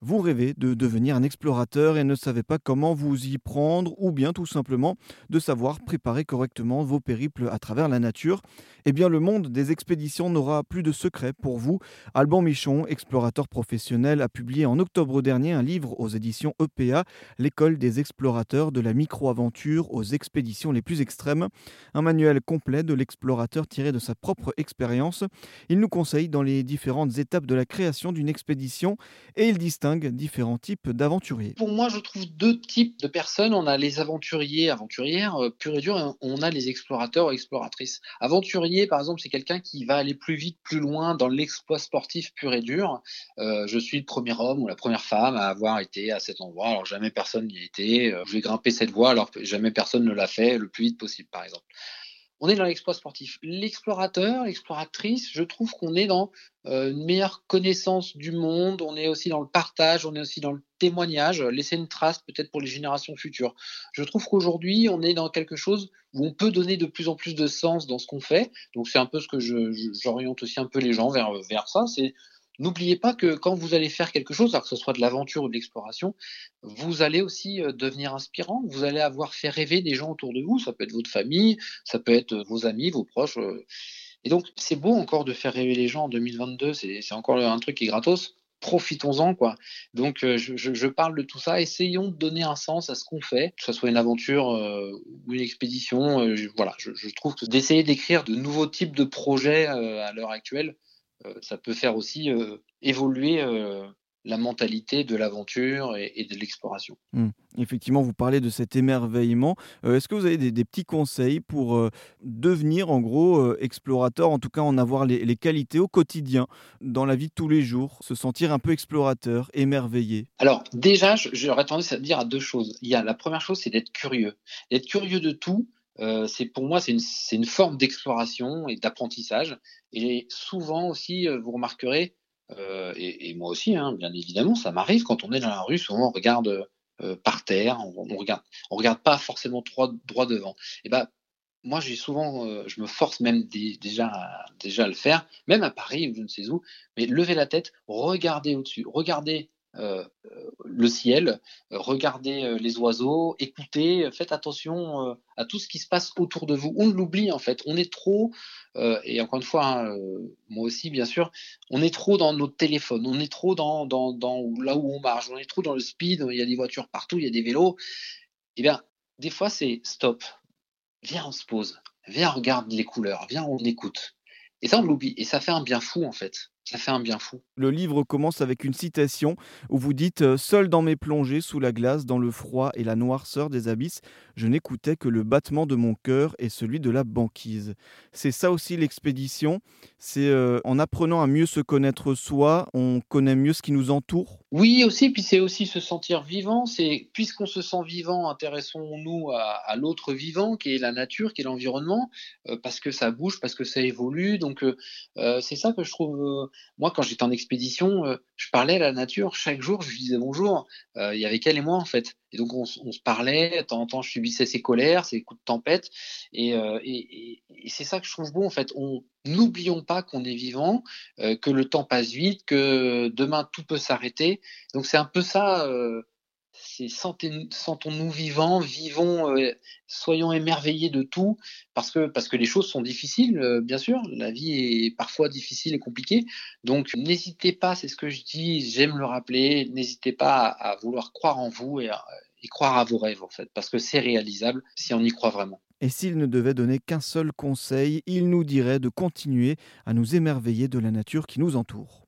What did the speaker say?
Vous rêvez de devenir un explorateur et ne savez pas comment vous y prendre ou bien tout simplement de savoir préparer correctement vos périples à travers la nature. Eh bien le monde des expéditions n'aura plus de secret pour vous. Alban Michon, explorateur professionnel, a publié en octobre dernier un livre aux éditions EPA, l'école des explorateurs de la micro-aventure aux expéditions les plus extrêmes. Un manuel complet de l'explorateur tiré de sa propre expérience. Il nous conseille dans les différentes étapes de la création d'une expédition et il distingue différents types d'aventuriers. Pour moi, je trouve deux types de personnes. On a les aventuriers, aventurières, euh, pur et dur, et on a les explorateurs, exploratrices. Aventurier, par exemple, c'est quelqu'un qui va aller plus vite, plus loin dans l'exploit sportif pur et dur. Euh, je suis le premier homme ou la première femme à avoir été à cet endroit, alors jamais personne n'y a été. Euh, je vais grimper cette voie, alors jamais personne ne l'a fait le plus vite possible, par exemple on est dans l'exploit sportif. L'explorateur, l'exploratrice, je trouve qu'on est dans euh, une meilleure connaissance du monde, on est aussi dans le partage, on est aussi dans le témoignage, laisser une trace peut-être pour les générations futures. Je trouve qu'aujourd'hui, on est dans quelque chose où on peut donner de plus en plus de sens dans ce qu'on fait. Donc c'est un peu ce que j'oriente aussi un peu les gens vers, vers ça. N'oubliez pas que quand vous allez faire quelque chose, alors que ce soit de l'aventure ou de l'exploration, vous allez aussi euh, devenir inspirant, vous allez avoir fait rêver des gens autour de vous, ça peut être votre famille, ça peut être vos amis, vos proches. Euh. Et donc, c'est beau encore de faire rêver les gens en 2022, c'est encore un truc qui est gratos. Profitons-en, quoi. Donc, euh, je, parle de tout ça. Essayons de donner un sens à ce qu'on fait, que ce soit une aventure ou une expédition. voilà, je, trouve que d'essayer d'écrire de nouveaux types de projets à l'heure actuelle, euh, ça peut faire aussi euh, évoluer euh, la mentalité de l'aventure et, de l'exploration. Mmh. Effectivement, vous parlez de cet émerveillement. Est-ce que vous avez des, petits conseils pour devenir en gros explorateur, en tout cas en avoir les, qualités au quotidien, dans la vie de tous les jours, se sentir un peu explorateur, émerveillé? Alors déjà, j'aurais tendance à dire à deux choses. Il y a, la première chose, c'est d'être curieux. D'être curieux de tout, euh, c'est pour moi c'est une, forme d'exploration et d'apprentissage. Et souvent aussi, euh, vous remarquerez, euh, et, moi aussi, hein, bien évidemment, ça m'arrive quand on est dans la rue, souvent on regarde par terre, on, on, regarde, on regarde pas forcément droit, devant. Et ben moi j'ai souvent, je me force même déjà déjà à le faire, même à Paris ou je ne sais où, mais lever la tête, regarder au-dessus, regarder euh, le ciel, regardez euh, les oiseaux, écoutez, faites attention euh, à tout ce qui se passe autour de vous. On l'oublie en fait, on est trop, et encore une fois, hein, moi aussi bien sûr, on est trop dans notre téléphone, on est trop dans, dans, dans, là où on marche, on est trop dans le speed, il y a des voitures partout, il y a des vélos. Eh bien, des fois c'est stop, viens on se pose, viens on regarde les couleurs, viens on écoute. Et ça on l'oublie, et ça fait un bien fou en fait ça fait un bien fou. Le livre commence avec une citation où vous dites euh, Seul dans mes plongées sous la glace, dans le froid et la noirceur des abysses, je n'écoutais que le battement de mon cœur et celui de la banquise. C'est ça aussi l'expédition. C'est euh, en apprenant à mieux se connaître soi, on connaît mieux ce qui nous entoure. Oui, aussi, puis c'est aussi se sentir vivant. C'est puisqu'on se sent vivant, intéressons-nous à, l'autre vivant, qui est la nature, qui est l'environnement, euh, parce que ça bouge, parce que ça évolue. Donc c'est ça que je trouve moi, quand j'étais en expédition, euh, je parlais à la nature chaque jour, je lui disais bonjour. Euh, il y avait qu'elle et moi, en fait. Et donc, on, se parlait, de temps en temps, je subissais ses colères, ses coups de tempête. Euh, et, c'est ça que je trouve beau, en fait. On N'oublions pas qu'on est vivant, que le temps passe vite, que demain, tout peut s'arrêter. Donc, c'est un peu ça c'est sentons-nous vivants, vivons, euh, soyons émerveillés de tout, parce que, parce que les choses sont difficiles, euh, bien sûr, la vie est parfois difficile et compliquée. Donc n'hésitez pas, c'est ce que je dis, j'aime le rappeler, n'hésitez pas à, vouloir croire en vous et, et croire à vos rêves, en fait, parce que c'est réalisable si on y croit vraiment. Et s'il ne devait donner qu'un seul conseil, il nous dirait de continuer à nous émerveiller de la nature qui nous entoure.